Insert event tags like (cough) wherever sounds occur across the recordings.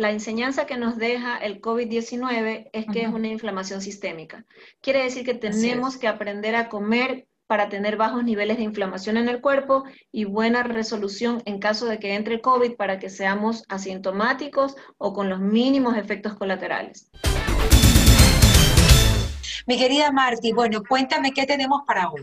la enseñanza que nos deja el COVID-19 es que es una inflamación sistémica. Quiere decir que tenemos que aprender a comer para tener bajos niveles de inflamación en el cuerpo y buena resolución en caso de que entre COVID para que seamos asintomáticos o con los mínimos efectos colaterales. Mi querida Marti, bueno, cuéntame qué tenemos para hoy.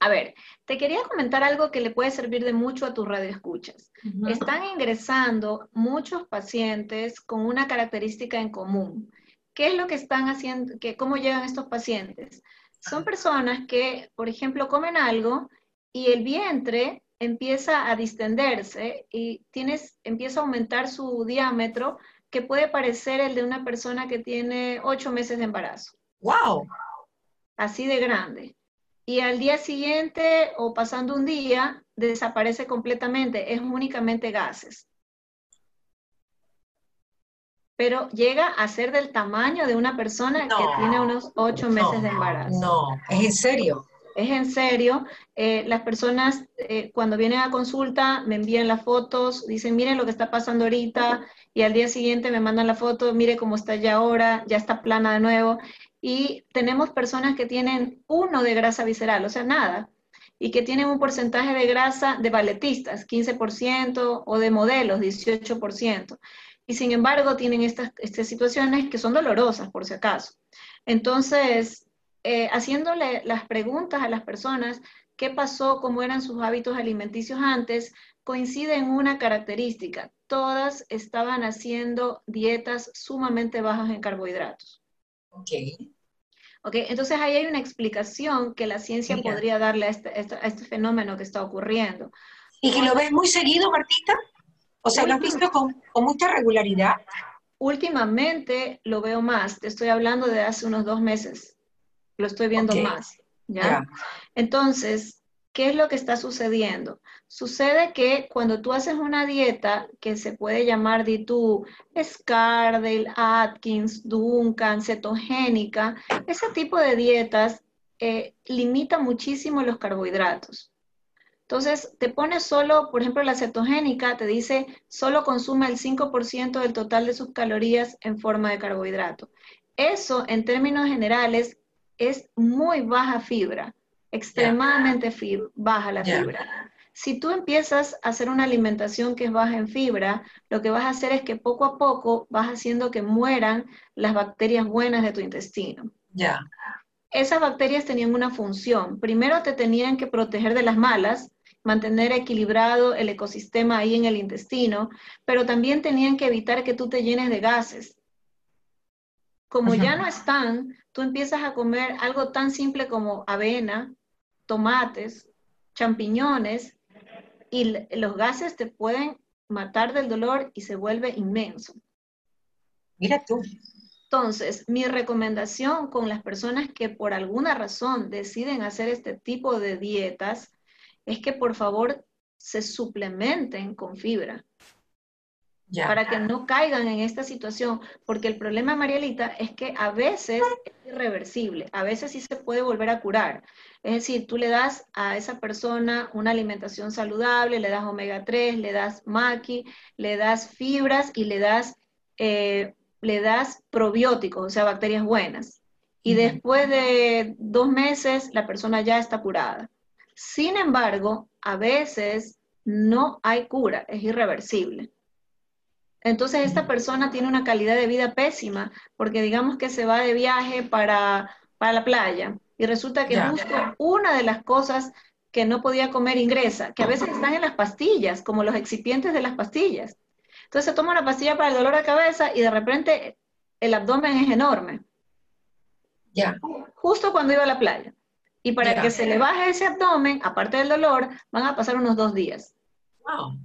A ver, te quería comentar algo que le puede servir de mucho a tus radioescuchas. Están ingresando muchos pacientes con una característica en común. ¿Qué es lo que están haciendo? ¿Cómo llegan estos pacientes? Son personas que, por ejemplo, comen algo y el vientre empieza a distenderse y tienes, empieza a aumentar su diámetro que puede parecer el de una persona que tiene ocho meses de embarazo. ¡Wow! Así de grande. Y al día siguiente o pasando un día, desaparece completamente, es únicamente gases pero llega a ser del tamaño de una persona que tiene unos ocho meses de embarazo. No, es en serio. Es en serio. Eh, las personas eh, cuando vienen a consulta me envían las fotos, dicen, miren lo que está pasando ahorita, y al día siguiente me mandan la foto, mire cómo está ya ahora, ya está plana de nuevo. Y tenemos personas que tienen uno de grasa visceral, o sea, nada, y que tienen un porcentaje de grasa de balletistas, 15%, o de modelos, 18% y sin embargo tienen estas, estas situaciones que son dolorosas, por si acaso. Entonces, eh, haciéndole las preguntas a las personas, qué pasó, cómo eran sus hábitos alimenticios antes, coincide en una característica. Todas estaban haciendo dietas sumamente bajas en carbohidratos. Ok. Ok, entonces ahí hay una explicación que la ciencia podría darle a este, a este, fenómeno que está ocurriendo. ¿Y que lo ves muy seguido, Martita? O sea, ¿lo has visto con, mucha regularidad? Últimamente lo veo más, te estoy hablando de hace unos dos meses, lo estoy viendo más, ¿ya? Entonces, ¿qué es lo que está sucediendo? Sucede que cuando tú haces una dieta que se puede llamar de tu Scardale, Atkins, Duncan, cetogénica, ese tipo de dietas eh, limita muchísimo los carbohidratos. Entonces, te pone solo, por ejemplo, la cetogénica te dice solo consume el 5% del total de sus calorías en forma de carbohidrato. Eso, en términos generales, es muy baja fibra, extremadamente baja la fibra. Si tú empiezas a hacer una alimentación que es baja en fibra, lo que vas a hacer es que poco a poco vas haciendo que mueran las bacterias buenas de tu intestino. Ya. Esas bacterias tenían una función. Primero te tenían que proteger de las malas, mantener equilibrado el ecosistema ahí en el intestino, pero también tenían que evitar que tú te llenes de gases. Como ya no están, tú empiezas a comer algo tan simple como avena, tomates, champiñones, y los gases te pueden matar del dolor y se vuelve inmenso. Mira tú. Entonces, mi recomendación con las personas que por alguna razón deciden hacer este tipo de dietas es que por favor se suplementen con fibra. Para que no caigan en esta situación, porque el problema, Marielita, es que a veces es irreversible, a veces sí se puede volver a curar. Es decir, tú le das a esa persona una alimentación saludable, le das omega 3, le das maqui, le das fibras y le das, eh, le das probióticos, o sea, bacterias buenas. Y después de dos meses, la persona ya está curada. Sin embargo, a veces no hay cura, es irreversible. Entonces esta persona tiene una calidad de vida pésima porque digamos que se va de viaje para, la playa y resulta que justo una de las cosas que no podía comer ingresa, que a veces están en las pastillas, como los excipientes de las pastillas. Entonces se toma una pastilla para el dolor de cabeza y de repente el abdomen es enorme. Ya. Justo cuando iba a la playa. Y para que se le baje ese abdomen, aparte del dolor, van a pasar unos dos días. Wow.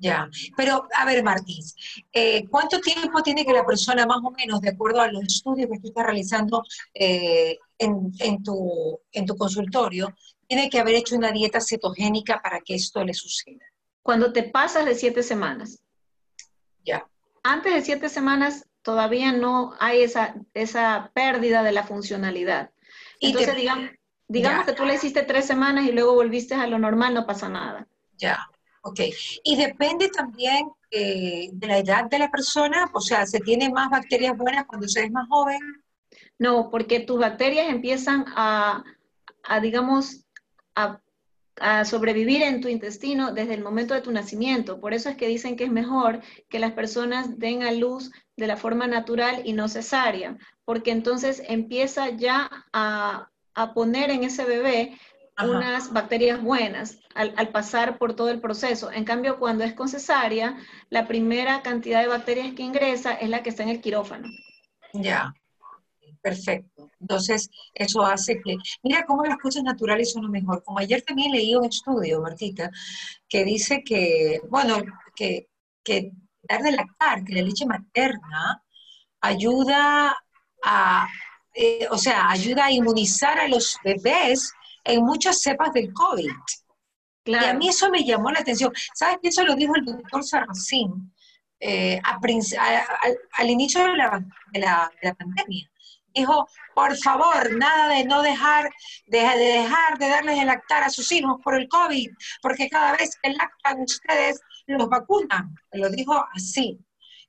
Ya, pero a ver, Martins, eh, ¿cuánto tiempo tiene que la persona, más o menos, de acuerdo a los estudios que tú estás realizando eh, en, tu, en tu consultorio, tiene que haber hecho una dieta cetogénica para que esto le suceda? Cuando te pasas de siete semanas. Ya. Antes de siete semanas todavía no hay esa, esa pérdida de la funcionalidad. Entonces, digamos, Digamos que tú le hiciste tres semanas y luego volviste a lo normal, no pasa nada. Ya. Ok, y depende también eh, de la edad de la persona, o sea, ¿se tiene más bacterias buenas cuando se es más joven? No, porque tus bacterias empiezan a, digamos, a, sobrevivir en tu intestino desde el momento de tu nacimiento. Por eso es que dicen que es mejor que las personas den a luz de la forma natural y no cesárea, porque entonces empieza ya a poner en ese bebé unas bacterias buenas al, pasar por todo el proceso. En cambio, cuando es con cesárea, la primera cantidad de bacterias que ingresa es la que está en el quirófano. Ya, perfecto. Entonces, eso hace que, mira cómo las cosas naturales son lo mejor. Como ayer también leí un estudio, Martita, que dice que, bueno, que, que dar de lactar, que la leche materna ayuda a, eh, o sea, ayuda a inmunizar a los bebés en muchas cepas del COVID. Y a mí eso me llamó la atención. ¿Sabes qué? Eso lo dijo el doctor Sarracín eh, al inicio de la, de, la, pandemia. Dijo, por favor, nada de no dejar de, dejar de darles el lactar a sus hijos por el COVID, porque cada vez que lactan ustedes los vacunan. Lo dijo así.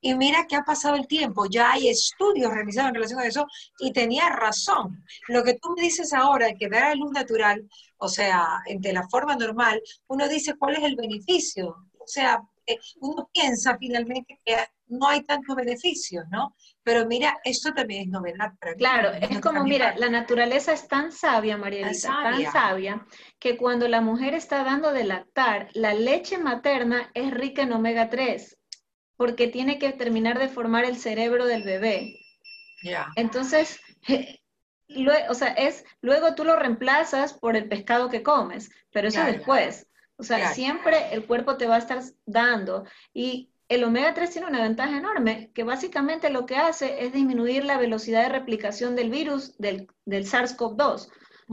Y mira que ha pasado el tiempo, ya hay estudios realizados en relación a eso y tenía razón. Lo que tú me dices ahora, que dar a luz natural, o sea, de la forma normal, uno dice cuál es el beneficio. O sea, eh, uno piensa finalmente que no hay tantos beneficios, ¿no? Pero mira, esto también es novedad para Claro, es como, mira, la naturaleza es tan sabia, Marielita, tan sabia, que cuando la mujer está dando de lactar, la leche materna es rica en omega 3 porque tiene que terminar de formar el cerebro del bebé. Entonces, o sea, es, luego tú lo reemplazas por el pescado que comes, pero eso después. O sea, siempre el cuerpo te va a estar dando. Y el omega 3 tiene una ventaja enorme, que básicamente lo que hace es disminuir la velocidad de replicación del virus del, del SARS-CoV-2.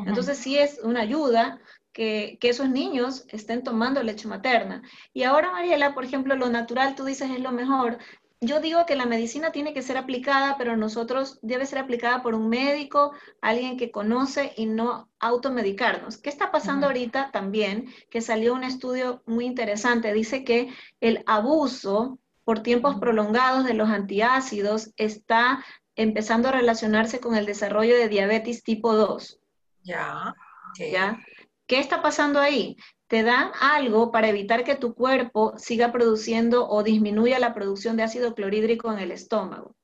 Entonces sí es una ayuda que, esos niños estén tomando leche materna. Y ahora, Mariela, por ejemplo, lo natural, tú dices, es lo mejor. Yo digo que la medicina tiene que ser aplicada, pero nosotros debe ser aplicada por un médico, alguien que conoce y no automedicarnos. ¿Qué está pasando ahorita también? Que salió un estudio muy interesante. Dice que el abuso por tiempos prolongados de los antiácidos está empezando a relacionarse con el desarrollo de diabetes tipo 2. Ya. ¿Ya? ¿Qué está pasando ahí? Te dan algo para evitar que tu cuerpo siga produciendo o disminuya la producción de ácido clorhídrico en el estómago.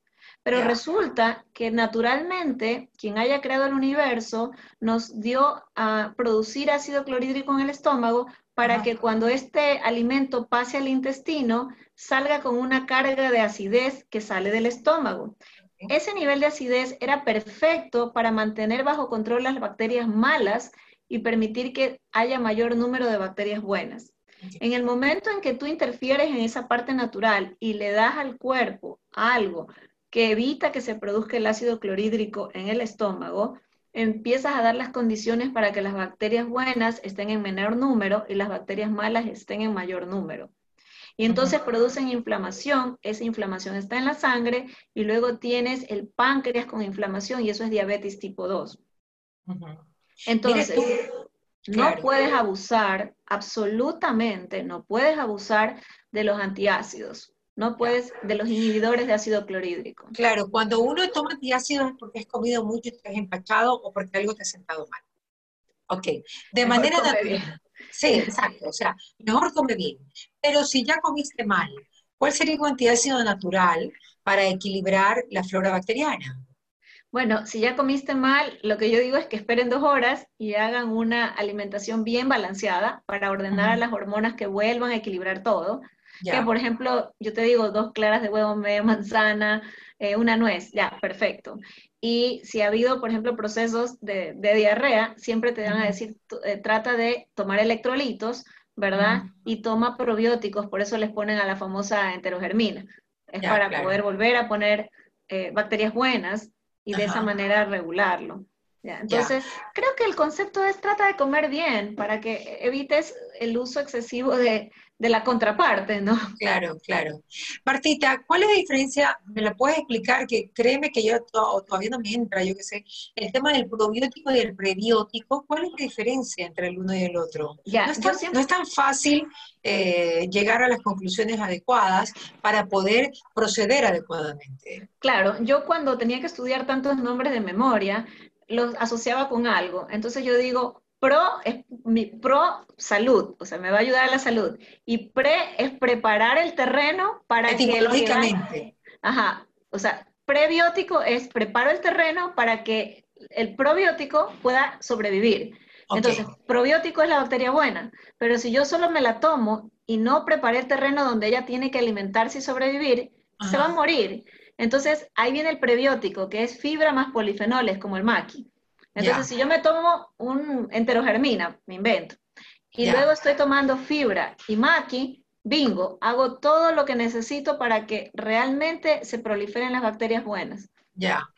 Pero resulta que naturalmente quien haya creado el universo nos dio a producir ácido clorhídrico en el estómago para que cuando este alimento pase al intestino salga con una carga de acidez que sale del estómago. Ese nivel de acidez era perfecto para mantener bajo control las bacterias malas y permitir que haya mayor número de bacterias buenas. En el momento en que tú interfieres en esa parte natural y le das al cuerpo algo que evita que se produzca el ácido clorhídrico en el estómago, empiezas a dar las condiciones para que las bacterias buenas estén en menor número y las bacterias malas estén en mayor número. Y entonces producen inflamación, esa inflamación está en la sangre y luego tienes el páncreas con inflamación y eso es diabetes tipo 2. Entonces, no puedes abusar, absolutamente no puedes abusar de los antiácidos. No puedes, de los inhibidores de ácido clorhídrico. Claro, cuando uno toma antiácidos es porque has comido mucho, te has empachado o porque algo te ha sentado mal. Ok, de manera natural. Sí, exacto, o sea, mejor come bien. Pero si ya comiste mal, ¿cuál sería un antiácido natural para equilibrar la flora bacteriana? Bueno, si ya comiste mal, lo que yo digo es que esperen dos horas y hagan una alimentación bien balanceada para ordenar a las hormonas que vuelvan a equilibrar todo. Que, por ejemplo, yo te digo dos claras de huevo, media manzana, eh, una nuez, ya, perfecto. Y si ha habido, por ejemplo, procesos de, diarrea, siempre te van a decir, eh, trata de tomar electrolitos, ¿verdad? Y toma probióticos, por eso les ponen a la famosa enterogermina. Es para poder volver a poner eh, bacterias buenas y de esa manera regularlo. entonces, creo que el concepto es trata de comer bien para que evites el uso excesivo de, de la contraparte, ¿no? Claro, claro. Martita, ¿cuál es la diferencia? ¿Me la puedes explicar? Que créeme que yo todavía no me entra, yo qué sé, el tema del probiótico y el prebiótico, ¿cuál es la diferencia entre el uno y el otro? Ya, no, es tan, fácil eh, llegar a las conclusiones adecuadas para poder proceder adecuadamente. Claro, yo cuando tenía que estudiar tantos nombres de memoria, los asociaba con algo. Entonces yo digo, Pro es mi pro salud, o sea, me va a ayudar a la salud. Y pre es preparar el terreno para que el Ajá, o sea, prebiótico es preparo el terreno para que el probiótico pueda sobrevivir. Entonces, probiótico es la bacteria buena, pero si yo solo me la tomo y no preparé el terreno donde ella tiene que alimentarse y sobrevivir, se va a morir. Entonces, ahí viene el prebiótico, que es fibra más polifenoles, como el maqui. Entonces, si yo me tomo un enterogermina, me invento, y luego estoy tomando fibra y maqui, bingo, hago todo lo que necesito para que realmente se proliferen las bacterias buenas. Ya.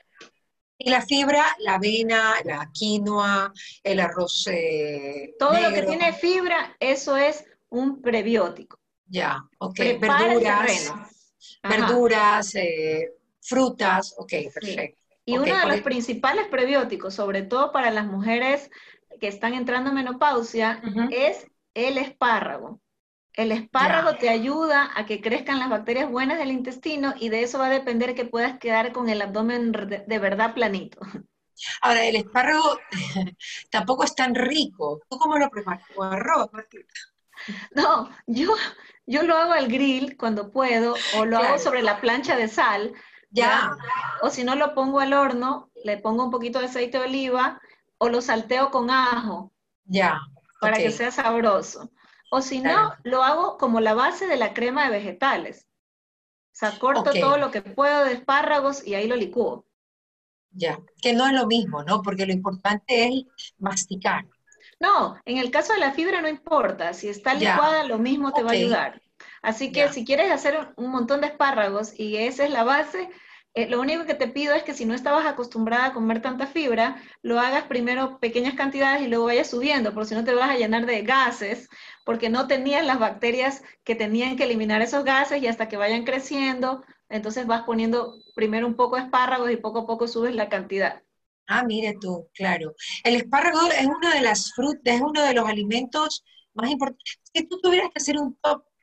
Y la fibra, la avena, la quinoa, el arroz. Eh, todo lo que tiene fibra, eso es un prebiótico. Ya, ok. verduras, verduras, eh, frutas, ok, perfecto. Y uno de los principales prebióticos, sobre todo para las mujeres que están entrando en menopausia, es el espárrago. El espárrago te ayuda a que crezcan las bacterias buenas del intestino y de eso va a depender que puedas quedar con el abdomen de, verdad planito. Ahora, el espárrago (laughs) tampoco es tan rico. ¿Tú cómo lo preparas? ¿O arroz, No, yo, yo lo hago al grill cuando puedo o lo hago sobre la plancha de sal ya. O si no lo pongo al horno, le pongo un poquito de aceite de oliva o lo salteo con ajo. Ya. Para que sea sabroso. O si no, lo hago como la base de la crema de vegetales. O sea, corto todo lo que puedo de espárragos y ahí lo licúo. Ya, que no es lo mismo, ¿no? Porque lo importante es masticar. No, en el caso de la fibra no importa, si está licuada lo mismo te va a ayudar. Así que si quieres hacer un montón de espárragos y esa es la base, eh, lo único que te pido es que si no estabas acostumbrada a comer tanta fibra, lo hagas primero pequeñas cantidades y luego vayas subiendo, porque si no te vas a llenar de gases, porque no tenías las bacterias que tenían que eliminar esos gases y hasta que vayan creciendo, entonces vas poniendo primero un poco de espárragos y poco a poco subes la cantidad. Ah, mire tú, claro. El espárrago es una de las frutas, es uno de los alimentos más importantes. Si tú tuvieras que hacer un top 10,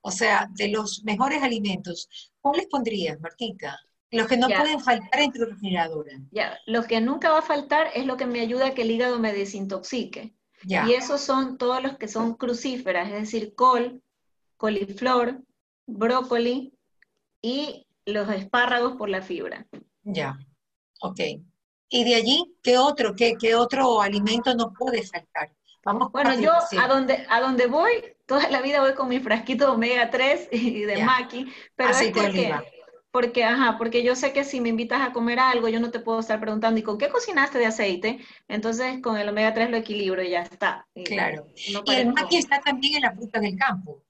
o sea, de los mejores alimentos, ¿cuáles pondrías, Martita? Los que no pueden faltar en tu refrigeradora. Ya, lo que nunca va a faltar es lo que me ayuda a que el hígado me desintoxique. Y esos son todos los que son crucíferas, es decir, col, coliflor, brócoli y los espárragos por la fibra. Ya, ok. ¿Y de allí qué otro, qué, qué otro alimento no puede faltar? Vamos bueno, yo a donde, a donde voy, toda la vida voy con mi frasquito de omega 3 y de maqui, pero es porque, porque, ajá, porque yo sé que si me invitas a comer algo, yo no te puedo estar preguntando, ¿y con qué cocinaste de aceite? Entonces, con el omega 3 lo equilibro y ya está. Claro. y el maqui está también en la fruta del campo.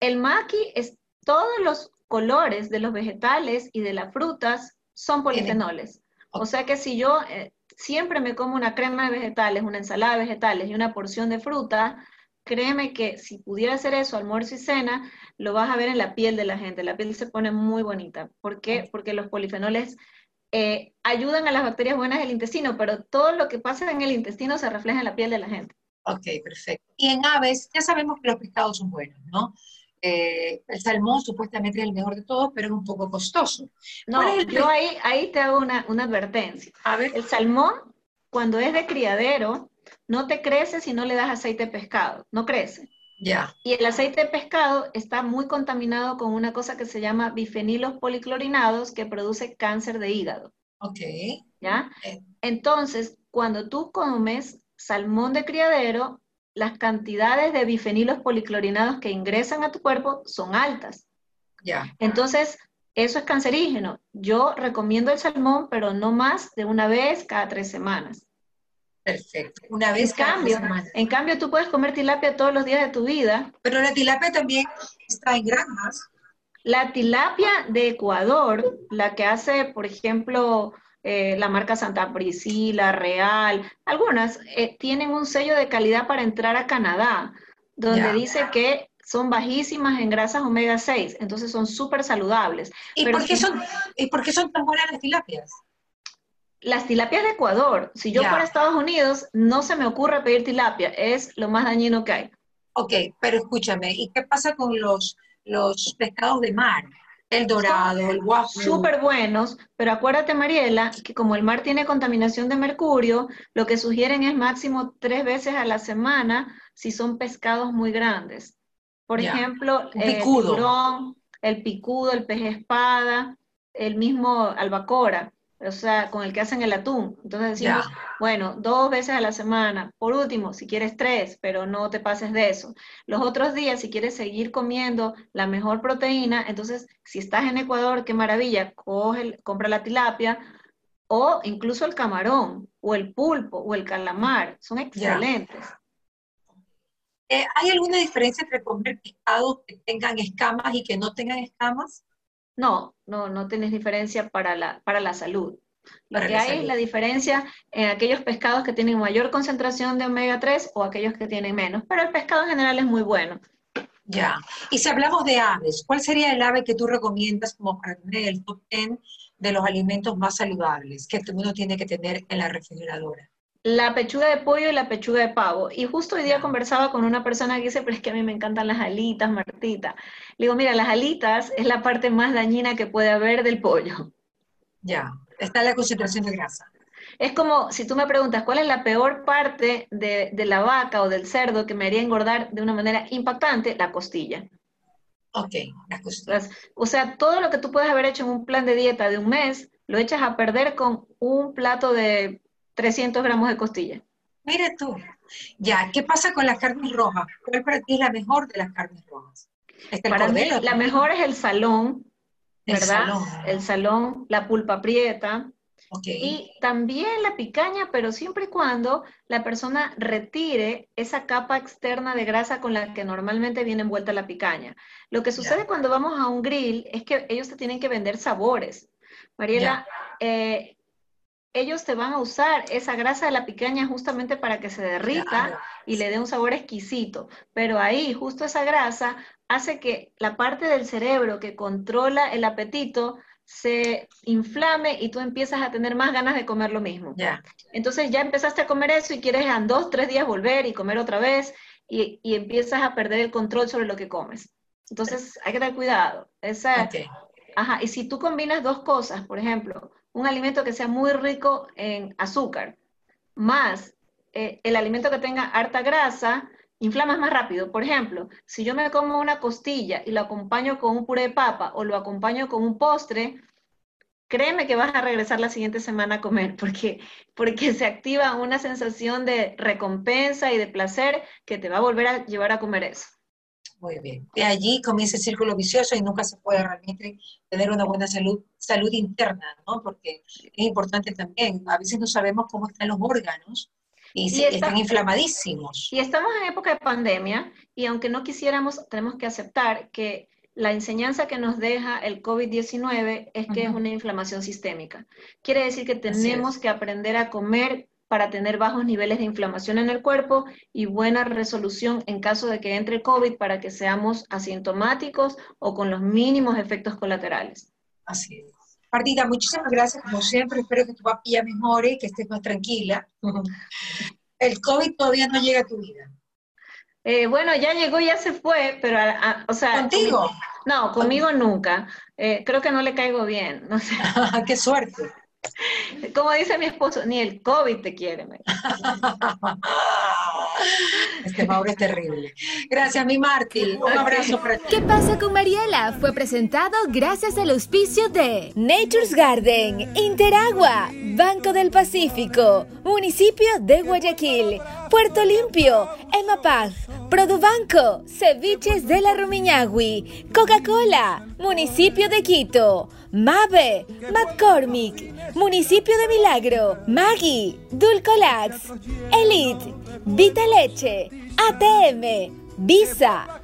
El maqui es todos los colores de los vegetales y de las frutas son polifenoles. O sea que si yo eh, siempre me como una crema de vegetales, una ensalada de vegetales y una porción de fruta, créeme que si pudiera hacer eso, almuerzo y cena, lo vas a ver en la piel de la gente. La piel se pone muy bonita. ¿Por qué? Porque los polifenoles eh, ayudan a las bacterias buenas del intestino, pero todo lo que pasa en el intestino se refleja en la piel de la gente. Ok, perfecto. Y en aves, ya sabemos que los pescados son buenos, ¿no? Eh, el salmón supuestamente es el mejor de todos, pero es un poco costoso. No, yo ahí, ahí te hago una, una advertencia. A ver. El salmón, cuando es de criadero, no te crece si no le das aceite de pescado, no crece. Ya. Y el aceite de pescado está muy contaminado con una cosa que se llama bifenilos policlorinados que produce cáncer de hígado. Ok. ¿Ya? Entonces, cuando tú comes salmón de criadero, las cantidades de bifenilos policlorinados que ingresan a tu cuerpo son altas. Ya. Entonces, eso es cancerígeno. Yo recomiendo el salmón, pero no más de una vez cada tres semanas. Perfecto. Una vez en cambio, En cambio, tú puedes comer tilapia todos los días de tu vida. Pero la tilapia también está en granjas. La tilapia de Ecuador, la que hace, por ejemplo, eh, la marca Santa Priscila, Real, algunas eh, tienen un sello de calidad para entrar a Canadá, donde dice que son bajísimas en grasas omega 6, entonces son súper saludables. ¿Y, por qué son, ¿Y por qué son tan buenas las tilapias? Las tilapias de Ecuador, si yo fuera a Estados Unidos, no se me ocurre pedir tilapia, es lo más dañino que hay. Ok, pero escúchame, ¿y qué pasa con los, los pescados de mar? El dorado, el guapo. Súper buenos, pero acuérdate, Mariela, que como el mar tiene contaminación de mercurio, lo que sugieren es máximo tres veces a la semana si son pescados muy grandes. Por ejemplo, el tiburón, el picudo, el pez espada, el mismo albacora o sea, con el que hacen el atún. Entonces decimos, bueno, dos veces a la semana. Por último, si quieres tres, pero no te pases de eso. Los otros días, si quieres seguir comiendo la mejor proteína, entonces, si estás en Ecuador, qué maravilla, coge, compra la tilapia o incluso el camarón o el pulpo o el calamar. Son excelentes. Eh, ¿Hay alguna diferencia entre comer pescados que tengan escamas y que no tengan escamas? No, no, no tienes diferencia para la, para la salud. Lo que hay es la diferencia en aquellos pescados que tienen mayor concentración de omega 3 o aquellos que tienen menos, pero el pescado en general es muy bueno. Ya. Y si hablamos de aves, ¿cuál sería el ave que tú recomiendas como para tener el top 10 de los alimentos más saludables que uno tiene que tener en la refrigeradora? La pechuga de pollo y la pechuga de pavo. Y justo hoy día conversaba con una persona que dice, pero es que a mí me encantan las alitas, Martita. Le digo, mira, las alitas es la parte más dañina que puede haber del pollo. Ya, está la concentración de grasa. Es como si tú me preguntas cuál es la peor parte de, de la vaca o del cerdo que me haría engordar de una manera impactante, la costilla. Ok, la costilla. O sea, todo lo que tú puedes haber hecho en un plan de dieta de un mes, lo echas a perder con un plato de 300 gramos de costilla. Mira tú. Ya, ¿qué pasa con las carnes rojas? ¿Cuál para ti es la mejor de las carnes rojas? para mí, la mejor es el salón, ¿verdad? El salón, la pulpa prieta. Y también la picaña, pero siempre y cuando la persona retire esa capa externa de grasa con la que normalmente viene envuelta la picaña. Lo que sucede cuando vamos a un grill es que ellos te tienen que vender sabores. Mariela, eh, ellos te van a usar esa grasa de la picaña justamente para que se derrita y le dé un sabor exquisito. Pero ahí, justo esa grasa hace que la parte del cerebro que controla el apetito se inflame y tú empiezas a tener más ganas de comer lo mismo. Entonces ya empezaste a comer eso y quieres en dos, tres días volver y comer otra vez y, empiezas a perder el control sobre lo que comes. Entonces hay que tener cuidado. Esa, Ajá, y si tú combinas dos cosas, por ejemplo, un alimento que sea muy rico en azúcar, más eh, el alimento que tenga harta grasa, inflamas más rápido. Por ejemplo, si yo me como una costilla y lo acompaño con un puré de papa o lo acompaño con un postre, créeme que vas a regresar la siguiente semana a comer, (laughs) porque, porque se activa una sensación de recompensa y de placer que te va a volver a llevar a comer eso. Muy bien. De allí comienza el círculo vicioso y nunca se puede realmente tener una buena salud, salud interna, ¿no? Porque es importante también. A veces no sabemos cómo están los órganos y, están inflamadísimos. Y estamos en época de pandemia y aunque no quisiéramos, tenemos que aceptar que la enseñanza que nos deja el COVID-19 es que es una inflamación sistémica. Quiere decir que tenemos que aprender a comer para tener bajos niveles de inflamación en el cuerpo y buena resolución en caso de que entre COVID para que seamos asintomáticos o con los mínimos efectos colaterales. Así es. Martita, muchísimas gracias como siempre. Espero que tu papilla mejore, que estés más tranquila. (laughs) El COVID todavía no llega a tu vida. Eh, bueno, ya llegó, ya se fue, pero, o sea... ¿Contigo? no, conmigo nunca. Eh, creo que no le caigo bien, no sé. (laughs) ¡Qué suerte! Como dice mi esposo, ni el COVID te quiere. (laughs) Este Mauro es terrible. Gracias, mi Marti. Un abrazo para ti. ¿Qué pasa con Mariela? Fue presentado gracias al auspicio de Nature's Garden, Interagua, Banco del Pacífico, Municipio de Guayaquil, Puerto Limpio, Emapaz, Produbanco, Ceviches de la Rumiñahui, Coca-Cola, Municipio de Quito, Mave, McCormick, Municipio de Milagro, Maggie, Dulcolax, Elite, Vita Leche, ATM, Visa,